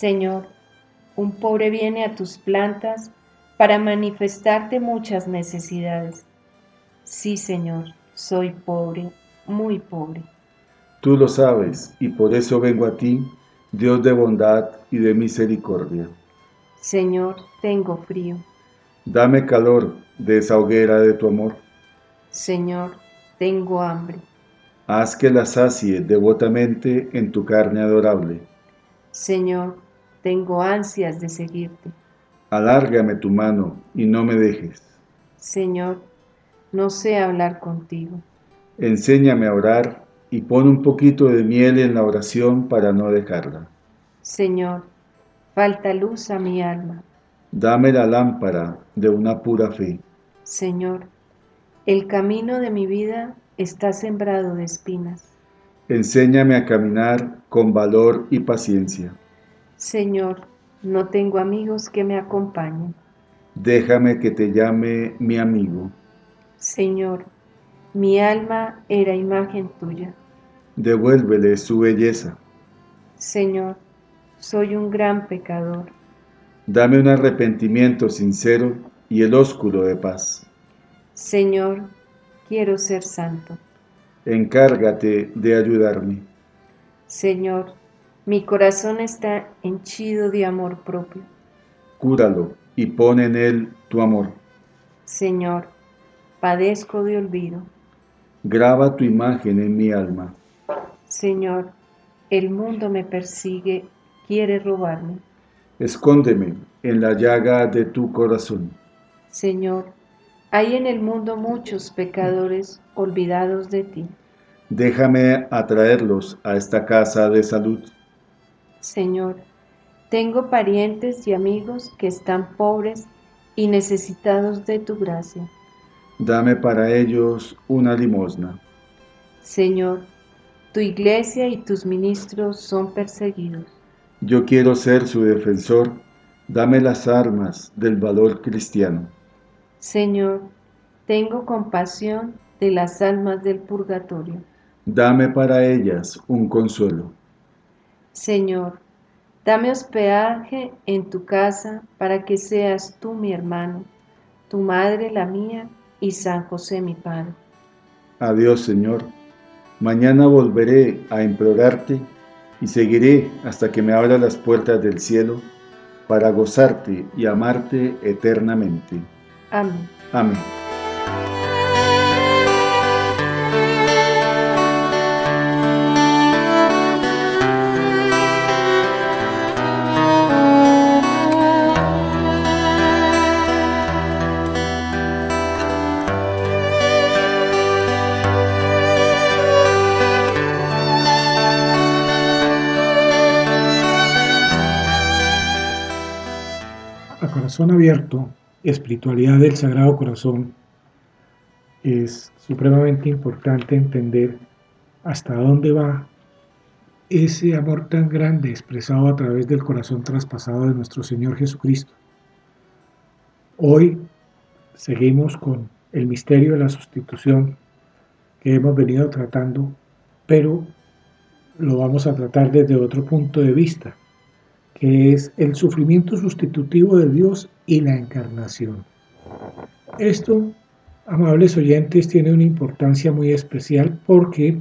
Señor, un pobre viene a tus plantas para manifestarte muchas necesidades. Sí, Señor, soy pobre, muy pobre. Tú lo sabes, y por eso vengo a ti, Dios de bondad y de misericordia. Señor, tengo frío. Dame calor de esa hoguera de tu amor. Señor, tengo hambre. Haz que la sacie devotamente en tu carne adorable. Señor, tengo ansias de seguirte. Alárgame tu mano y no me dejes. Señor, no sé hablar contigo. Enséñame a orar y pon un poquito de miel en la oración para no dejarla. Señor, falta luz a mi alma. Dame la lámpara de una pura fe. Señor, el camino de mi vida está sembrado de espinas. Enséñame a caminar con valor y paciencia. Señor, no tengo amigos que me acompañen. Déjame que te llame mi amigo. Señor, mi alma era imagen tuya. Devuélvele su belleza. Señor, soy un gran pecador. Dame un arrepentimiento sincero y el ósculo de paz. Señor, quiero ser santo. Encárgate de ayudarme. Señor, mi corazón está henchido de amor propio. Cúralo y pon en él tu amor. Señor, padezco de olvido. Graba tu imagen en mi alma. Señor, el mundo me persigue, quiere robarme. Escóndeme en la llaga de tu corazón. Señor, hay en el mundo muchos pecadores olvidados de ti. Déjame atraerlos a esta casa de salud. Señor, tengo parientes y amigos que están pobres y necesitados de tu gracia. Dame para ellos una limosna. Señor, tu iglesia y tus ministros son perseguidos. Yo quiero ser su defensor. Dame las armas del valor cristiano. Señor, tengo compasión de las almas del purgatorio. Dame para ellas un consuelo. Señor, dame hospedaje en tu casa para que seas tú mi hermano, tu madre la mía y San José mi Padre. Adiós, Señor. Mañana volveré a implorarte y seguiré hasta que me abra las puertas del cielo para gozarte y amarte eternamente. Amén. Amén. Abierto, espiritualidad del Sagrado Corazón, es supremamente importante entender hasta dónde va ese amor tan grande expresado a través del corazón traspasado de nuestro Señor Jesucristo. Hoy seguimos con el misterio de la sustitución que hemos venido tratando, pero lo vamos a tratar desde otro punto de vista, que es el sufrimiento sustitutivo de Dios y la encarnación. Esto, amables oyentes, tiene una importancia muy especial porque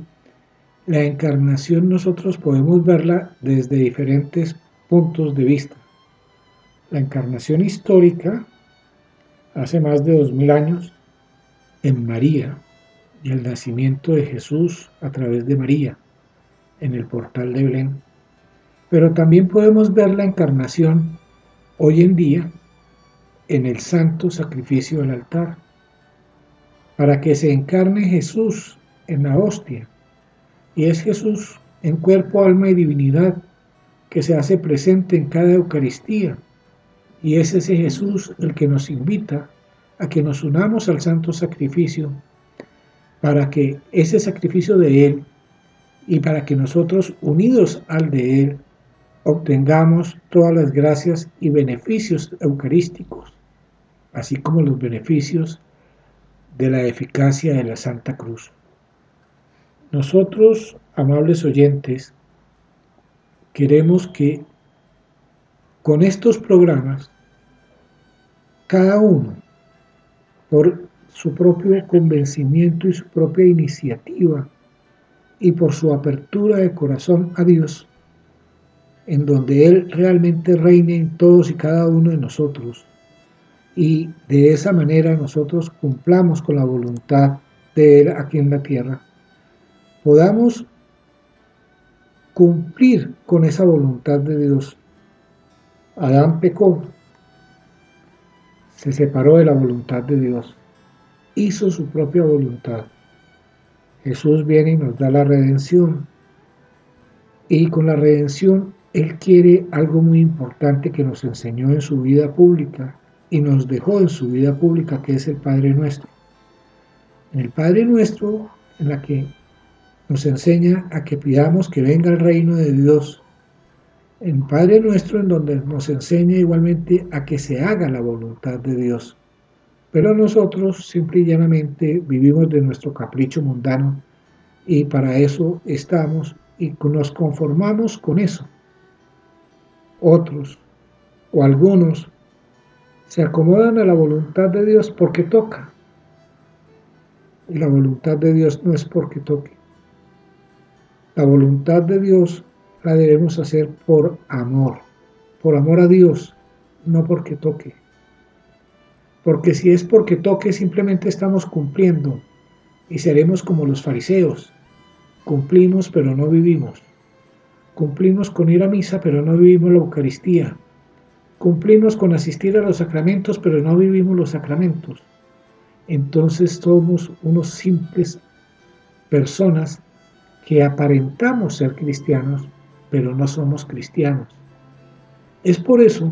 la encarnación nosotros podemos verla desde diferentes puntos de vista. la encarnación histórica hace más de dos mil años en María y el nacimiento de Jesús a través de María en el portal de Belén. Pero también podemos ver la encarnación hoy en día en el santo sacrificio del altar, para que se encarne Jesús en la hostia. Y es Jesús en cuerpo, alma y divinidad que se hace presente en cada Eucaristía. Y es ese Jesús el que nos invita a que nos unamos al santo sacrificio para que ese sacrificio de Él y para que nosotros, unidos al de Él, obtengamos todas las gracias y beneficios eucarísticos, así como los beneficios de la eficacia de la Santa Cruz. Nosotros, amables oyentes, queremos que con estos programas, cada uno, por su propio convencimiento y su propia iniciativa, y por su apertura de corazón a Dios, en donde Él realmente reine en todos y cada uno de nosotros, y de esa manera nosotros cumplamos con la voluntad de Él aquí en la tierra, podamos cumplir con esa voluntad de Dios. Adán pecó, se separó de la voluntad de Dios, hizo su propia voluntad. Jesús viene y nos da la redención. Y con la redención Él quiere algo muy importante que nos enseñó en su vida pública y nos dejó en su vida pública, que es el Padre Nuestro. En el Padre Nuestro, en la que nos enseña a que pidamos que venga el reino de Dios. En Padre Nuestro, en donde nos enseña igualmente a que se haga la voluntad de Dios. Pero nosotros simple y llanamente vivimos de nuestro capricho mundano y para eso estamos y nos conformamos con eso. Otros o algunos se acomodan a la voluntad de Dios porque toca. Y la voluntad de Dios no es porque toque. La voluntad de Dios la debemos hacer por amor, por amor a Dios, no porque toque. Porque si es porque toque, simplemente estamos cumpliendo y seremos como los fariseos. Cumplimos pero no vivimos. Cumplimos con ir a misa pero no vivimos la Eucaristía. Cumplimos con asistir a los sacramentos pero no vivimos los sacramentos. Entonces somos unos simples personas que aparentamos ser cristianos pero no somos cristianos. Es por eso,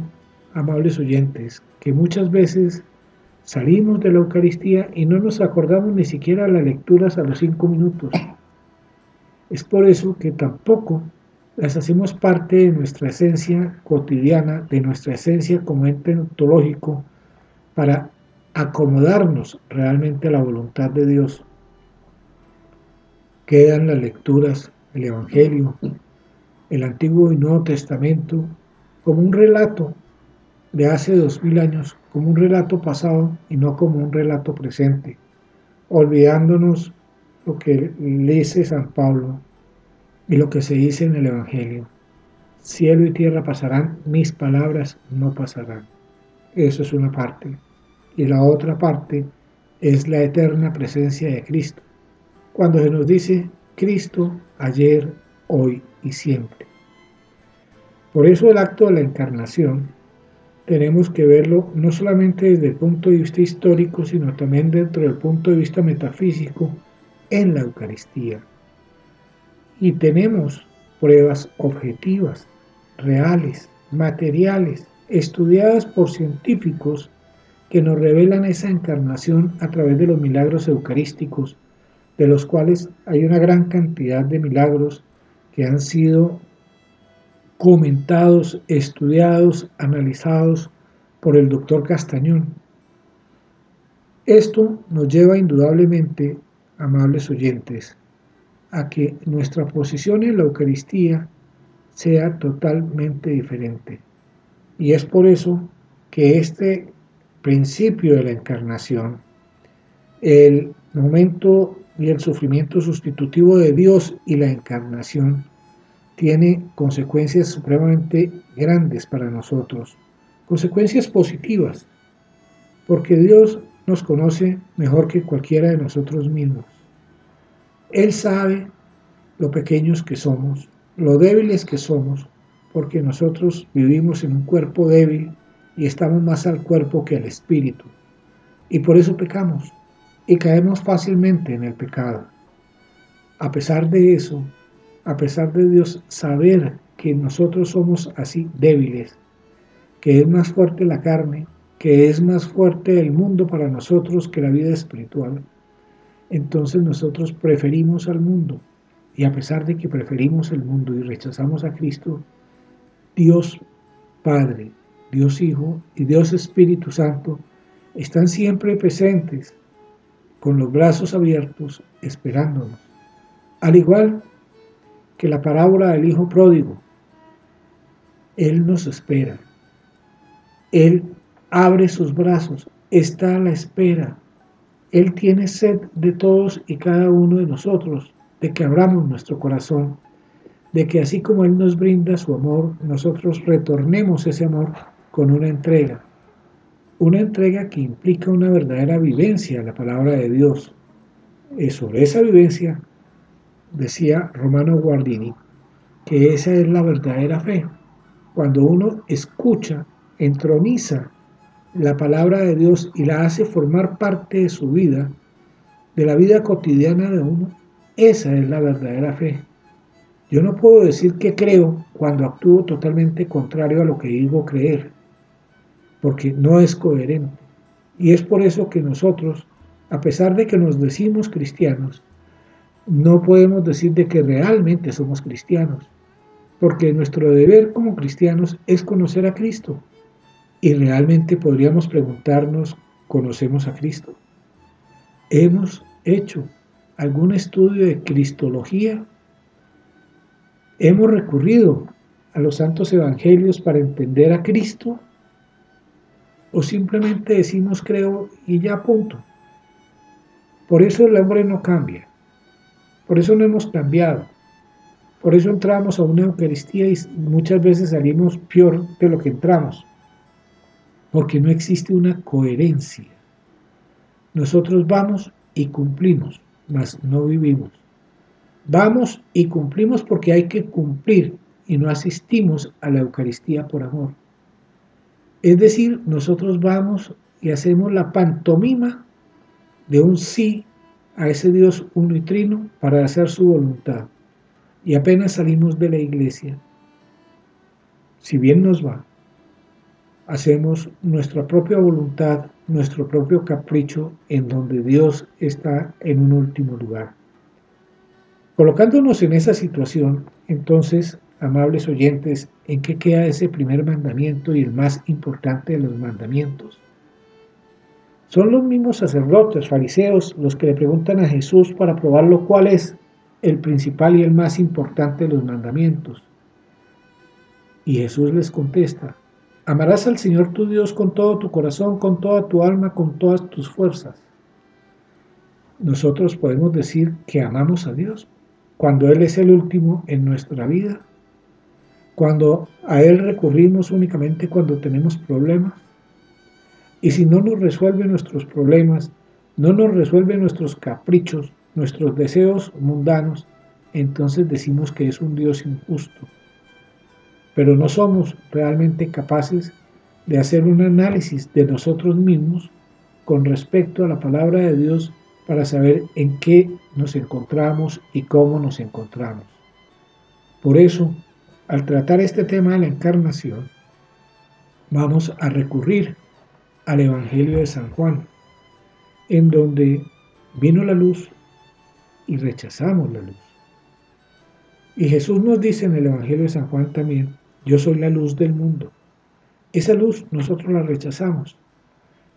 amables oyentes, que muchas veces Salimos de la Eucaristía y no nos acordamos ni siquiera las lecturas a los cinco minutos. Es por eso que tampoco las hacemos parte de nuestra esencia cotidiana, de nuestra esencia como ente ontológico, para acomodarnos realmente a la voluntad de Dios. Quedan las lecturas, el Evangelio, el Antiguo y Nuevo Testamento, como un relato de hace dos mil años como un relato pasado y no como un relato presente, olvidándonos lo que dice San Pablo y lo que se dice en el Evangelio. Cielo y tierra pasarán, mis palabras no pasarán. Eso es una parte. Y la otra parte es la eterna presencia de Cristo. Cuando se nos dice Cristo ayer, hoy y siempre. Por eso el acto de la encarnación tenemos que verlo no solamente desde el punto de vista histórico, sino también dentro del punto de vista metafísico en la Eucaristía. Y tenemos pruebas objetivas, reales, materiales, estudiadas por científicos que nos revelan esa encarnación a través de los milagros eucarísticos, de los cuales hay una gran cantidad de milagros que han sido comentados, estudiados, analizados por el doctor Castañón. Esto nos lleva indudablemente, amables oyentes, a que nuestra posición en la Eucaristía sea totalmente diferente. Y es por eso que este principio de la encarnación, el momento y el sufrimiento sustitutivo de Dios y la encarnación, tiene consecuencias supremamente grandes para nosotros, consecuencias positivas, porque Dios nos conoce mejor que cualquiera de nosotros mismos. Él sabe lo pequeños que somos, lo débiles que somos, porque nosotros vivimos en un cuerpo débil y estamos más al cuerpo que al espíritu. Y por eso pecamos y caemos fácilmente en el pecado. A pesar de eso, a pesar de Dios saber que nosotros somos así débiles, que es más fuerte la carne, que es más fuerte el mundo para nosotros que la vida espiritual, entonces nosotros preferimos al mundo. Y a pesar de que preferimos el mundo y rechazamos a Cristo, Dios Padre, Dios Hijo y Dios Espíritu Santo están siempre presentes con los brazos abiertos esperándonos. Al igual que la parábola del Hijo Pródigo, Él nos espera. Él abre sus brazos, está a la espera. Él tiene sed de todos y cada uno de nosotros, de que abramos nuestro corazón, de que así como Él nos brinda su amor, nosotros retornemos ese amor con una entrega. Una entrega que implica una verdadera vivencia de la palabra de Dios. Y sobre esa vivencia decía Romano Guardini, que esa es la verdadera fe. Cuando uno escucha, entroniza la palabra de Dios y la hace formar parte de su vida, de la vida cotidiana de uno, esa es la verdadera fe. Yo no puedo decir que creo cuando actúo totalmente contrario a lo que digo creer, porque no es coherente. Y es por eso que nosotros, a pesar de que nos decimos cristianos, no podemos decir de que realmente somos cristianos, porque nuestro deber como cristianos es conocer a Cristo. Y realmente podríamos preguntarnos, ¿conocemos a Cristo? ¿Hemos hecho algún estudio de Cristología? ¿Hemos recurrido a los santos evangelios para entender a Cristo? ¿O simplemente decimos creo y ya punto? Por eso el hombre no cambia. Por eso no hemos cambiado. Por eso entramos a una Eucaristía y muchas veces salimos peor de lo que entramos. Porque no existe una coherencia. Nosotros vamos y cumplimos, mas no vivimos. Vamos y cumplimos porque hay que cumplir y no asistimos a la Eucaristía por amor. Es decir, nosotros vamos y hacemos la pantomima de un sí a ese Dios uno y trino para hacer su voluntad. Y apenas salimos de la iglesia, si bien nos va, hacemos nuestra propia voluntad, nuestro propio capricho, en donde Dios está en un último lugar. Colocándonos en esa situación, entonces, amables oyentes, ¿en qué queda ese primer mandamiento y el más importante de los mandamientos? Son los mismos sacerdotes, fariseos, los que le preguntan a Jesús para probarlo cuál es el principal y el más importante de los mandamientos. Y Jesús les contesta, amarás al Señor tu Dios con todo tu corazón, con toda tu alma, con todas tus fuerzas. Nosotros podemos decir que amamos a Dios cuando Él es el último en nuestra vida, cuando a Él recurrimos únicamente cuando tenemos problemas, y si no nos resuelve nuestros problemas, no nos resuelve nuestros caprichos, nuestros deseos mundanos, entonces decimos que es un Dios injusto. Pero no somos realmente capaces de hacer un análisis de nosotros mismos con respecto a la palabra de Dios para saber en qué nos encontramos y cómo nos encontramos. Por eso, al tratar este tema de la encarnación, vamos a recurrir al Evangelio de San Juan, en donde vino la luz y rechazamos la luz. Y Jesús nos dice en el Evangelio de San Juan también, yo soy la luz del mundo. Esa luz nosotros la rechazamos.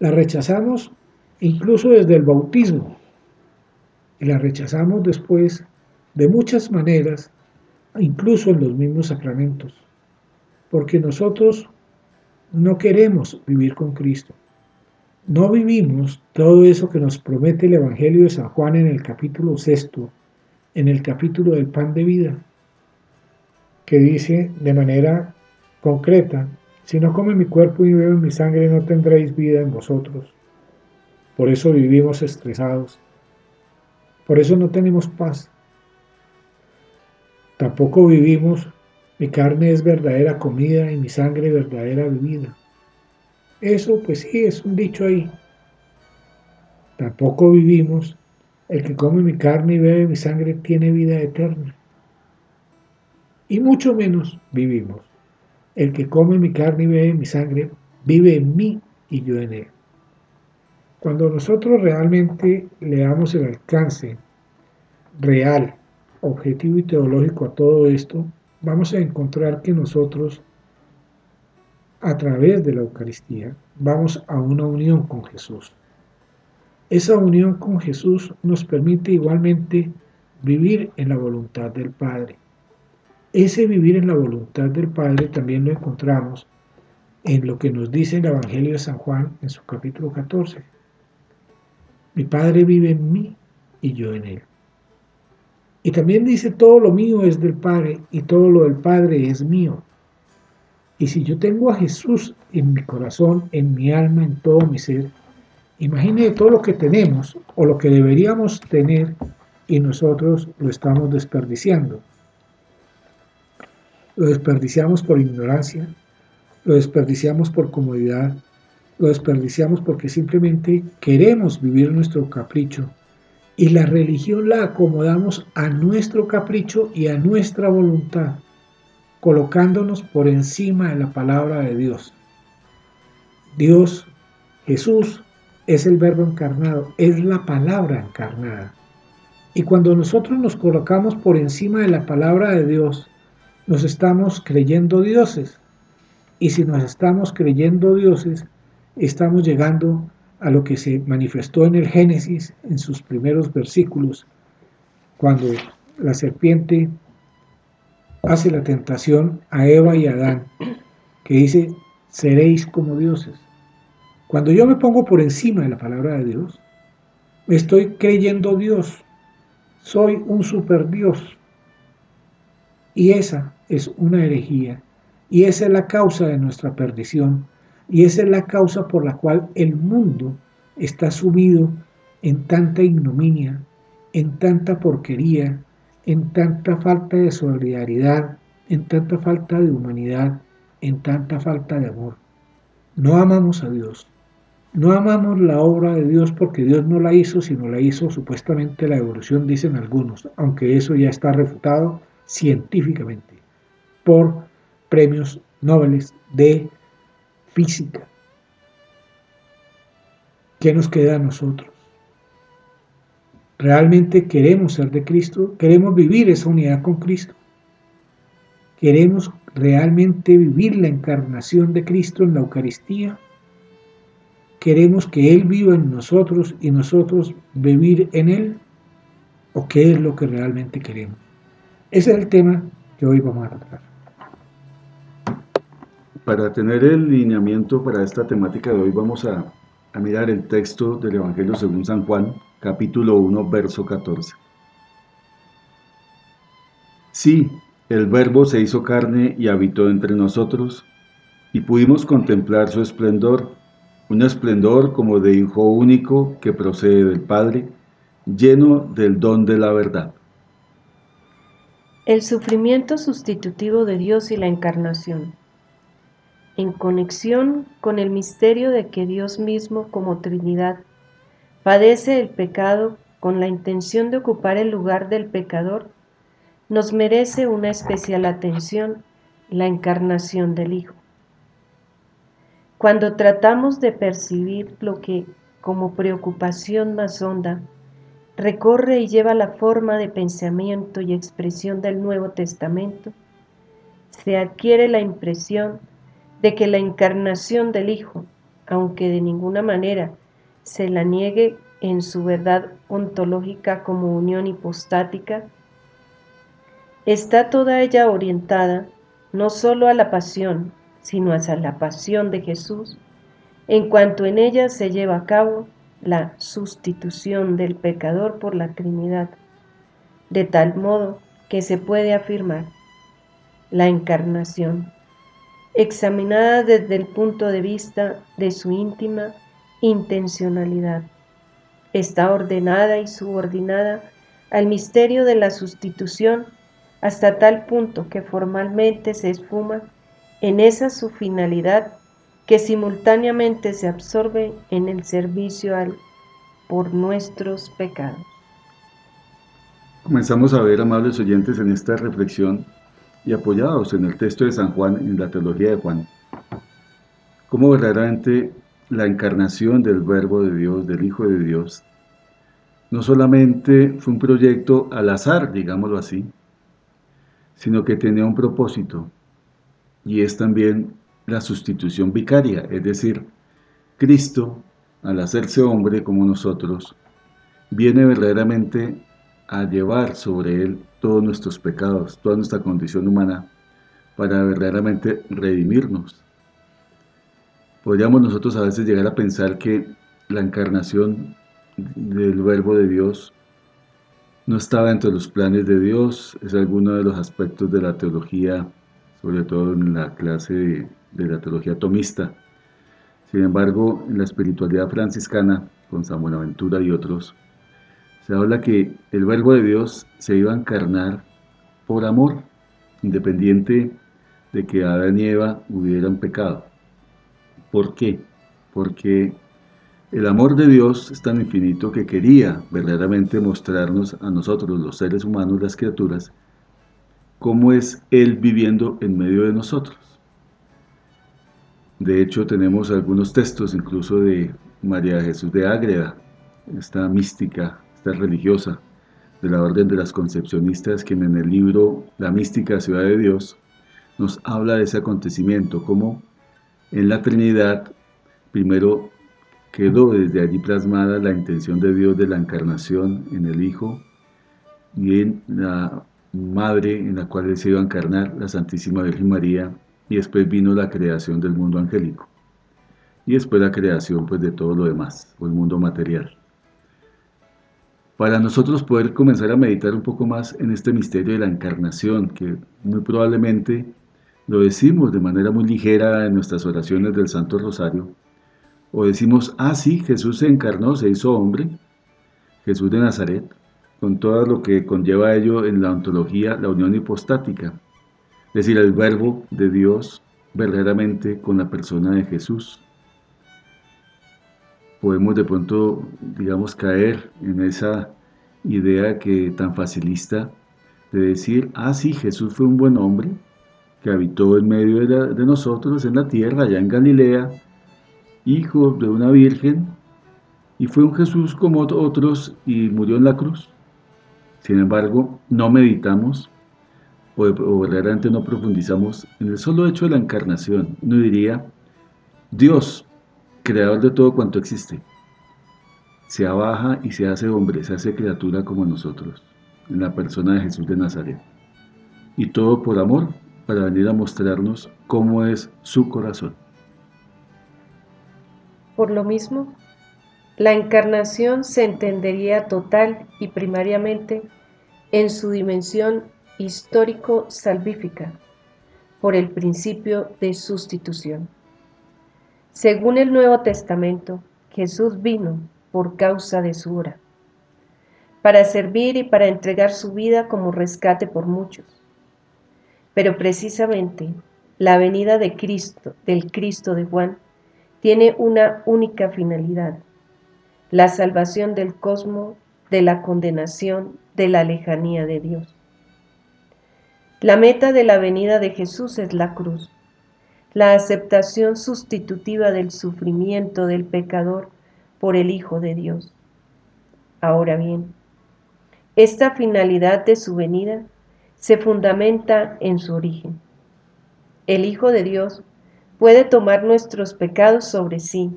La rechazamos incluso desde el bautismo. Y la rechazamos después de muchas maneras, incluso en los mismos sacramentos. Porque nosotros no queremos vivir con Cristo. No vivimos todo eso que nos promete el Evangelio de San Juan en el capítulo sexto, en el capítulo del pan de vida, que dice de manera concreta, Si no come mi cuerpo y bebe mi sangre, no tendréis vida en vosotros. Por eso vivimos estresados. Por eso no tenemos paz. Tampoco vivimos, mi carne es verdadera comida y mi sangre verdadera bebida. Eso pues sí, es un dicho ahí. Tampoco vivimos, el que come mi carne y bebe mi sangre tiene vida eterna. Y mucho menos vivimos, el que come mi carne y bebe mi sangre vive en mí y yo en él. Cuando nosotros realmente le damos el alcance real, objetivo y teológico a todo esto, vamos a encontrar que nosotros a través de la Eucaristía, vamos a una unión con Jesús. Esa unión con Jesús nos permite igualmente vivir en la voluntad del Padre. Ese vivir en la voluntad del Padre también lo encontramos en lo que nos dice el Evangelio de San Juan en su capítulo 14. Mi Padre vive en mí y yo en él. Y también dice, todo lo mío es del Padre y todo lo del Padre es mío. Y si yo tengo a Jesús en mi corazón, en mi alma, en todo mi ser, imagine todo lo que tenemos o lo que deberíamos tener y nosotros lo estamos desperdiciando. Lo desperdiciamos por ignorancia, lo desperdiciamos por comodidad, lo desperdiciamos porque simplemente queremos vivir nuestro capricho y la religión la acomodamos a nuestro capricho y a nuestra voluntad colocándonos por encima de la palabra de Dios. Dios, Jesús, es el verbo encarnado, es la palabra encarnada. Y cuando nosotros nos colocamos por encima de la palabra de Dios, nos estamos creyendo dioses. Y si nos estamos creyendo dioses, estamos llegando a lo que se manifestó en el Génesis, en sus primeros versículos, cuando la serpiente hace la tentación a Eva y a Adán, que dice, seréis como dioses. Cuando yo me pongo por encima de la palabra de Dios, me estoy creyendo Dios, soy un super Dios. Y esa es una herejía, y esa es la causa de nuestra perdición, y esa es la causa por la cual el mundo está sumido en tanta ignominia, en tanta porquería, en tanta falta de solidaridad, en tanta falta de humanidad, en tanta falta de amor. No amamos a Dios. No amamos la obra de Dios porque Dios no la hizo, sino la hizo supuestamente la evolución, dicen algunos, aunque eso ya está refutado científicamente por premios Nobel de física. ¿Qué nos queda a nosotros? realmente queremos ser de Cristo, queremos vivir esa unidad con Cristo. Queremos realmente vivir la encarnación de Cristo en la Eucaristía. Queremos que Él viva en nosotros y nosotros vivir en Él. ¿O qué es lo que realmente queremos? Ese es el tema que hoy vamos a tratar. Para tener el lineamiento para esta temática de hoy vamos a, a mirar el texto del Evangelio según San Juan, capítulo 1, verso 14. Sí, el Verbo se hizo carne y habitó entre nosotros, y pudimos contemplar su esplendor, un esplendor como de Hijo único que procede del Padre, lleno del don de la verdad. El sufrimiento sustitutivo de Dios y la encarnación. En conexión con el misterio de que Dios mismo como Trinidad padece el pecado con la intención de ocupar el lugar del pecador, nos merece una especial atención la encarnación del Hijo. Cuando tratamos de percibir lo que, como preocupación más honda, recorre y lleva la forma de pensamiento y expresión del Nuevo Testamento, se adquiere la impresión de que la encarnación del Hijo, aunque de ninguna manera se la niegue en su verdad ontológica como unión hipostática, está toda ella orientada no sólo a la pasión, sino hacia la pasión de Jesús, en cuanto en ella se lleva a cabo la sustitución del pecador por la Trinidad, de tal modo que se puede afirmar la encarnación examinada desde el punto de vista de su íntima intencionalidad. Está ordenada y subordinada al misterio de la sustitución hasta tal punto que formalmente se esfuma en esa su finalidad que simultáneamente se absorbe en el servicio al por nuestros pecados. Comenzamos a ver, amables oyentes, en esta reflexión y apoyados en el texto de San Juan, en la teología de Juan, cómo verdaderamente la encarnación del Verbo de Dios, del Hijo de Dios, no solamente fue un proyecto al azar, digámoslo así, sino que tenía un propósito, y es también la sustitución vicaria, es decir, Cristo, al hacerse hombre como nosotros, viene verdaderamente a llevar sobre él todos nuestros pecados, toda nuestra condición humana, para verdaderamente redimirnos. Podríamos nosotros a veces llegar a pensar que la encarnación del verbo de Dios no estaba entre los planes de Dios, es alguno de los aspectos de la teología, sobre todo en la clase de, de la teología tomista. Sin embargo, en la espiritualidad franciscana, con San Buenaventura y otros, se habla que el verbo de Dios se iba a encarnar por amor, independiente de que Adán y Eva hubieran pecado. ¿Por qué? Porque el amor de Dios es tan infinito que quería verdaderamente mostrarnos a nosotros, los seres humanos, las criaturas, cómo es Él viviendo en medio de nosotros. De hecho, tenemos algunos textos incluso de María Jesús de Ágreda, esta mística esta religiosa de la Orden de las Concepcionistas, quien en el libro La mística ciudad de Dios nos habla de ese acontecimiento, como en la Trinidad primero quedó desde allí plasmada la intención de Dios de la encarnación en el Hijo y en la Madre en la cual Él se a encarnar, la Santísima Virgen María, y después vino la creación del mundo angélico, y después la creación pues de todo lo demás, o el mundo material para nosotros poder comenzar a meditar un poco más en este misterio de la encarnación, que muy probablemente lo decimos de manera muy ligera en nuestras oraciones del Santo Rosario, o decimos, ah, sí, Jesús se encarnó, se hizo hombre, Jesús de Nazaret, con todo lo que conlleva ello en la ontología, la unión hipostática, es decir, el verbo de Dios verdaderamente con la persona de Jesús, podemos de pronto, digamos, caer en esa idea que tan facilista de decir, ah, sí, Jesús fue un buen hombre que habitó en medio de, nosotros en la tierra, allá en Galilea, hijo de una virgen, y fue un Jesús como otros y murió en la cruz. Sin embargo, no meditamos o, o verdaderamente no profundizamos en el solo hecho de la encarnación. Uno diría, Dios creador de todo cuanto existe, se abaja y se hace hombre, se hace criatura como nosotros, en la persona de Jesús de Nazaret. Y todo por amor, para venir a mostrarnos cómo es su corazón. Por lo mismo, la encarnación se entendería total y primariamente en su dimensión histórico-salvífica, por el principio de sustitución. Según el Nuevo Testamento, Jesús vino por causa de su hora, para servir y para entregar su vida como rescate por muchos. Pero precisamente la venida de Cristo, del Cristo de Juan, tiene una única finalidad, la salvación del cosmos de la condenación de la lejanía de Dios. La meta de la venida de Jesús es la cruz la aceptación sustitutiva del sufrimiento del pecador por el Hijo de Dios. Ahora bien, esta finalidad de su venida se fundamenta en su origen. El Hijo de Dios puede tomar nuestros pecados sobre sí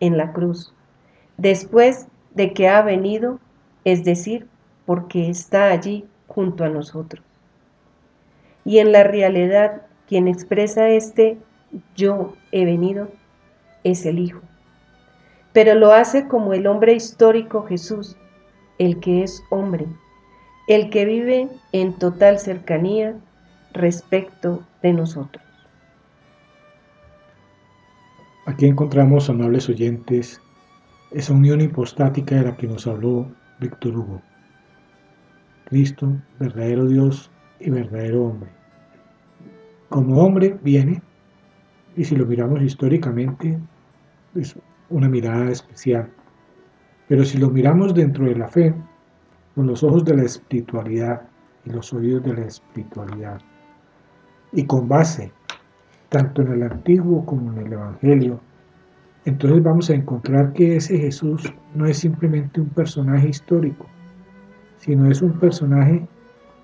en la cruz, después de que ha venido, es decir, porque está allí junto a nosotros. Y en la realidad quien expresa este yo he venido es el Hijo. Pero lo hace como el hombre histórico Jesús, el que es hombre, el que vive en total cercanía respecto de nosotros. Aquí encontramos, amables oyentes, esa unión hipostática de la que nos habló Víctor Hugo. Cristo, verdadero Dios y verdadero hombre. Como hombre viene, y si lo miramos históricamente, es una mirada especial. Pero si lo miramos dentro de la fe, con los ojos de la espiritualidad y los oídos de la espiritualidad, y con base tanto en el Antiguo como en el Evangelio, entonces vamos a encontrar que ese Jesús no es simplemente un personaje histórico, sino es un personaje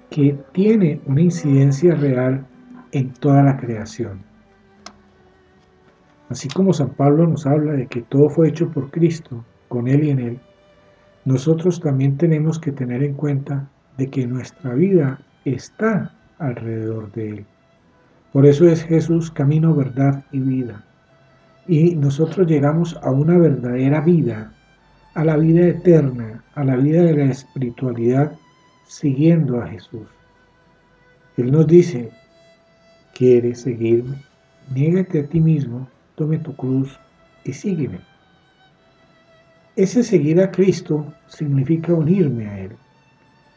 que tiene una incidencia real en toda la creación. Así como San Pablo nos habla de que todo fue hecho por Cristo, con Él y en Él, nosotros también tenemos que tener en cuenta de que nuestra vida está alrededor de Él. Por eso es Jesús camino, verdad y vida. Y nosotros llegamos a una verdadera vida, a la vida eterna, a la vida de la espiritualidad, siguiendo a Jesús. Él nos dice, ¿quieres seguirme? Niégate a ti mismo, tome tu cruz y sígueme. Ese seguir a Cristo significa unirme a Él.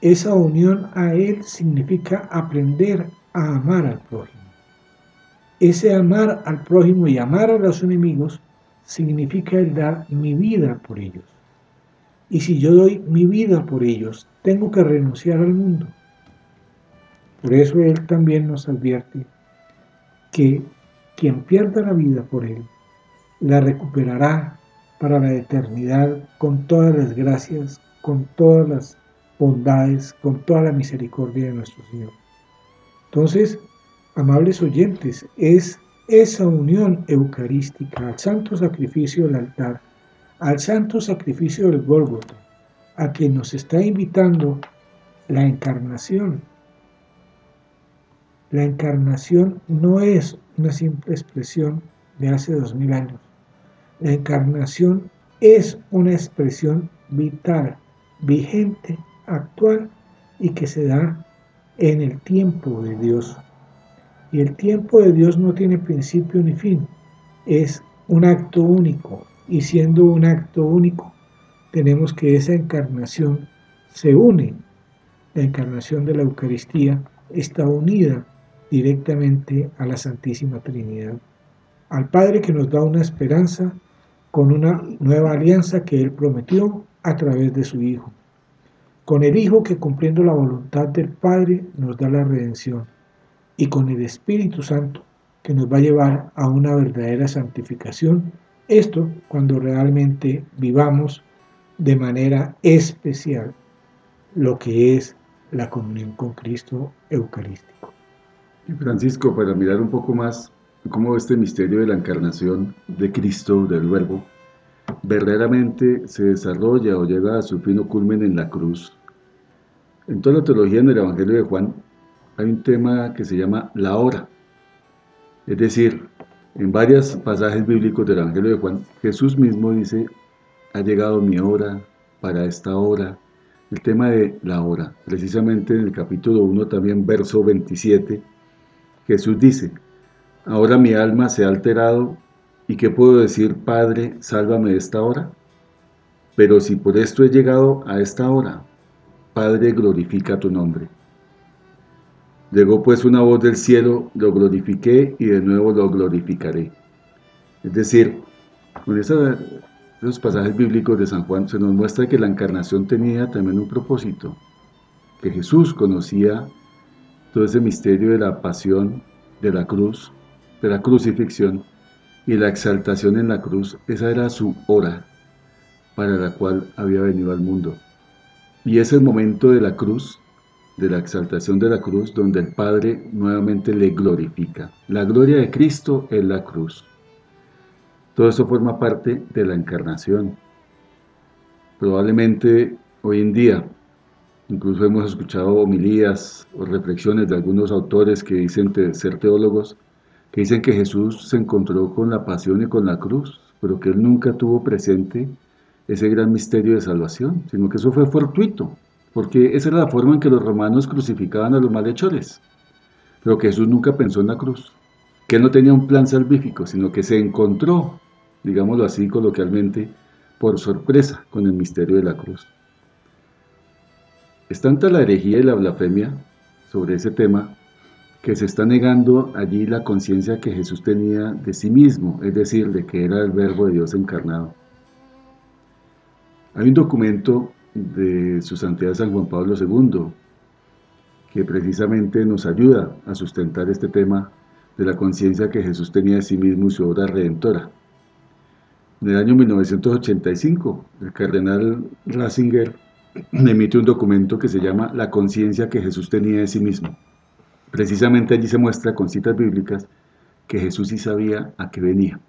Esa unión a Él significa aprender a amar al prójimo. Ese amar al prójimo y amar a los enemigos significa el dar mi vida por ellos. Y si yo doy mi vida por ellos, tengo que renunciar al mundo. Por eso Él también nos advierte que quien pierda la vida por Él, la recuperará para la eternidad con todas las gracias, con todas las bondades, con toda la misericordia de nuestro Señor. Entonces, amables oyentes, es esa unión eucarística al santo sacrificio del altar, al santo sacrificio del Gólgota, a que nos está invitando la encarnación. La encarnación no es una simple expresión de hace dos mil años. La encarnación es una expresión vital, vigente, actual y que se da en el tiempo de Dios. Y el tiempo de Dios no tiene principio ni fin, es un acto único. Y siendo un acto único, tenemos que esa encarnación se une. La encarnación de la Eucaristía está unida directamente a la Santísima Trinidad, al Padre que nos da una esperanza con una nueva alianza que Él prometió a través de su Hijo, con el Hijo que cumpliendo la voluntad del Padre nos da la redención y con el Espíritu Santo que nos va a llevar a una verdadera santificación. Esto cuando realmente vivamos de manera especial lo que es la comunión con Cristo eucarístico. Francisco, para mirar un poco más cómo este misterio de la encarnación de Cristo, del Verbo, verdaderamente se desarrolla o llega a su fino culmen en la cruz. En toda la teología en el Evangelio de Juan hay un tema que se llama la hora. Es decir, en varios pasajes bíblicos del Evangelio de Juan, Jesús mismo dice, ha llegado mi hora para esta hora. El tema de la hora, precisamente en el capítulo 1 también, verso 27, Jesús dice, ahora mi alma se ha alterado, ¿y qué puedo decir, Padre, sálvame de esta hora? Pero si por esto he llegado a esta hora, Padre, glorifica tu nombre. Llegó pues una voz del cielo, lo glorifiqué y de nuevo lo glorificaré. Es decir, con esos pasajes bíblicos de San Juan se nos muestra que la encarnación tenía también un propósito, que Jesús conocía todo ese misterio de la pasión, de la cruz, de la crucifixión y la exaltación en la cruz. Esa era su hora para la cual había venido al mundo. Y es el momento de la cruz de la exaltación de la cruz, donde el Padre nuevamente le glorifica. La gloria de Cristo es la cruz. Todo eso forma parte de la encarnación. Probablemente hoy en día, incluso hemos escuchado homilías o reflexiones de algunos autores que dicen ser teólogos, que dicen que Jesús se encontró con la pasión y con la cruz, pero que él nunca tuvo presente ese gran misterio de salvación, sino que eso fue fortuito, porque esa era la forma en que los romanos crucificaban a los malhechores. Pero que Jesús nunca pensó en la cruz, que no tenía un plan salvífico, sino que se encontró digámoslo así coloquialmente, por sorpresa con el misterio de la cruz. Es tanta la herejía y la blasfemia sobre ese tema que se está negando allí la conciencia que Jesús tenía de sí mismo, es decir, de que era el verbo de Dios encarnado. Hay un documento de su santidad San Juan Pablo II que precisamente nos ayuda a sustentar este tema de la conciencia que Jesús tenía de sí mismo y su obra redentora. En el año 1985, el cardenal Ratzinger emite un documento que se llama La conciencia que Jesús tenía de sí mismo. Precisamente allí se muestra con citas bíblicas que Jesús sí sabía a qué venía.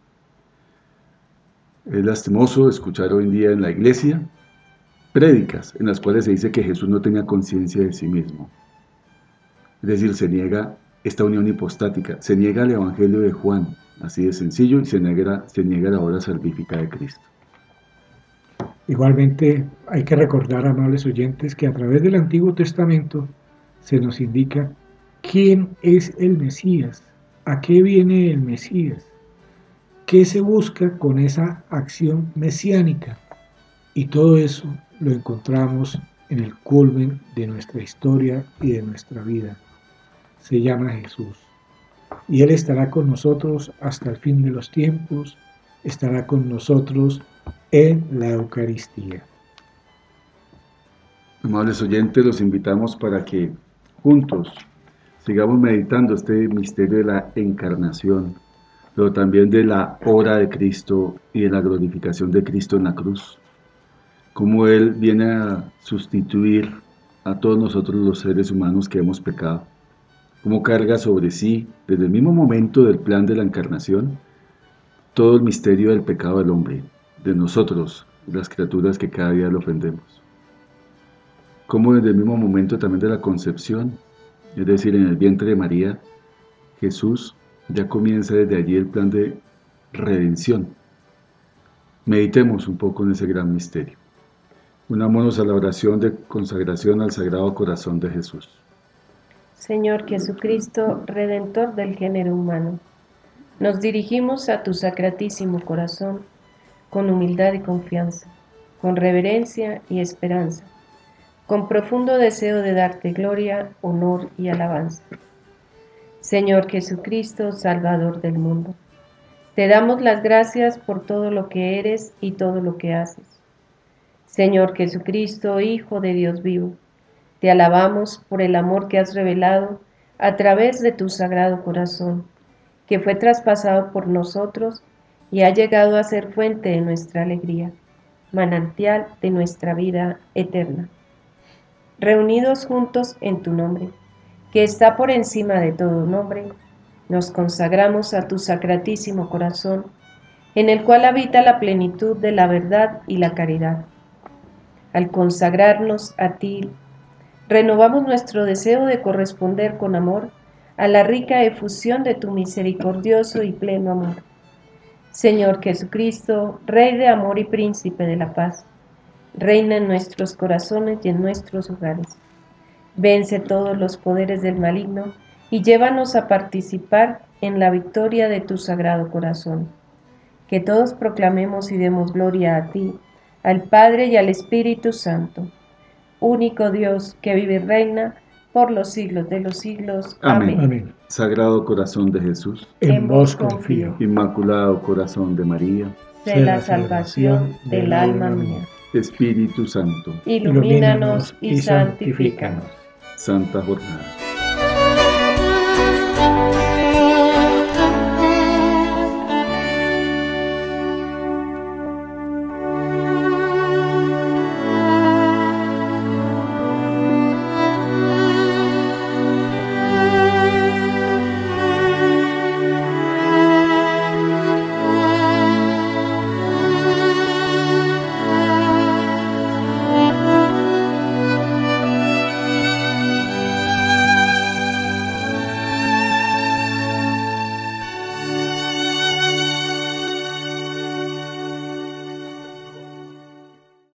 Es lastimoso escuchar hoy en día en la iglesia prédicas en las cuales se dice que Jesús no tenía conciencia de sí mismo. Es decir, se niega esta unión hipostática, se niega el Evangelio de Juan, así de sencillo, y se niega, se niega la obra salvífica de Cristo. Igualmente hay que recordar, amables oyentes, que a través del Antiguo Testamento se nos indica quién es el Mesías, a qué viene el Mesías, qué se busca con esa acción mesiánica. Y todo eso lo encontramos en el culmen de nuestra historia y de nuestra vida. Se llama Jesús. Y Él estará con nosotros hasta el fin de los tiempos, estará con nosotros en la Eucaristía. Amables oyentes, los invitamos para que juntos sigamos meditando este misterio de la encarnación, pero también de la obra de Cristo y de la glorificación de Cristo en la cruz. Cómo Él viene a sustituir a todos nosotros los seres humanos que hemos pecado. Cómo carga sobre sí, desde el mismo momento del plan de la encarnación, todo el misterio del pecado del hombre, de nosotros, las criaturas que cada día lo ofendemos. Cómo desde el mismo momento también de la concepción, es decir, en el vientre de María, Jesús ya comienza desde allí el plan de redención. Meditemos un poco en ese gran misterio. Unámonos a la oración de consagración al Sagrado Corazón de Jesús. Señor Jesucristo, Redentor del género humano, nos dirigimos a tu sacratísimo corazón con humildad y confianza, con reverencia y esperanza con profundo deseo de darte gloria, honor y alabanza. Señor Jesucristo, Salvador del mundo, te damos las gracias por todo lo que eres y todo lo que haces. Señor Jesucristo, Hijo de Dios vivo, te alabamos por el amor que has revelado a través de tu sagrado corazón, que fue traspasado por nosotros y ha llegado a ser fuente de nuestra alegría, manantial de nuestra vida eterna reunidos juntos en tu nombre, que está por encima de todo nombre, nos consagramos a tu sacratísimo corazón, en el cual habita la plenitud de la verdad y la caridad. Al consagrarnos a ti, renovamos nuestro deseo de corresponder con amor a la rica efusión de tu misericordioso y pleno amor. Señor Jesucristo, Rey de amor y Príncipe de la paz, reina en nuestros corazones y en nuestros hogares. Vence todos los poderes del maligno y llévanos a participar en la victoria de tu sagrado corazón. Que todos proclamemos y demos gloria a ti, al Padre y al Espíritu Santo, único Dios que vive y reina por los siglos de los siglos. Amén. Sagrado corazón de Jesús, en vos confío. Inmaculado corazón de María, sé la salvación del alma mía. Espíritu Santo, ilumínanos y santifícanos. Santa Jornada.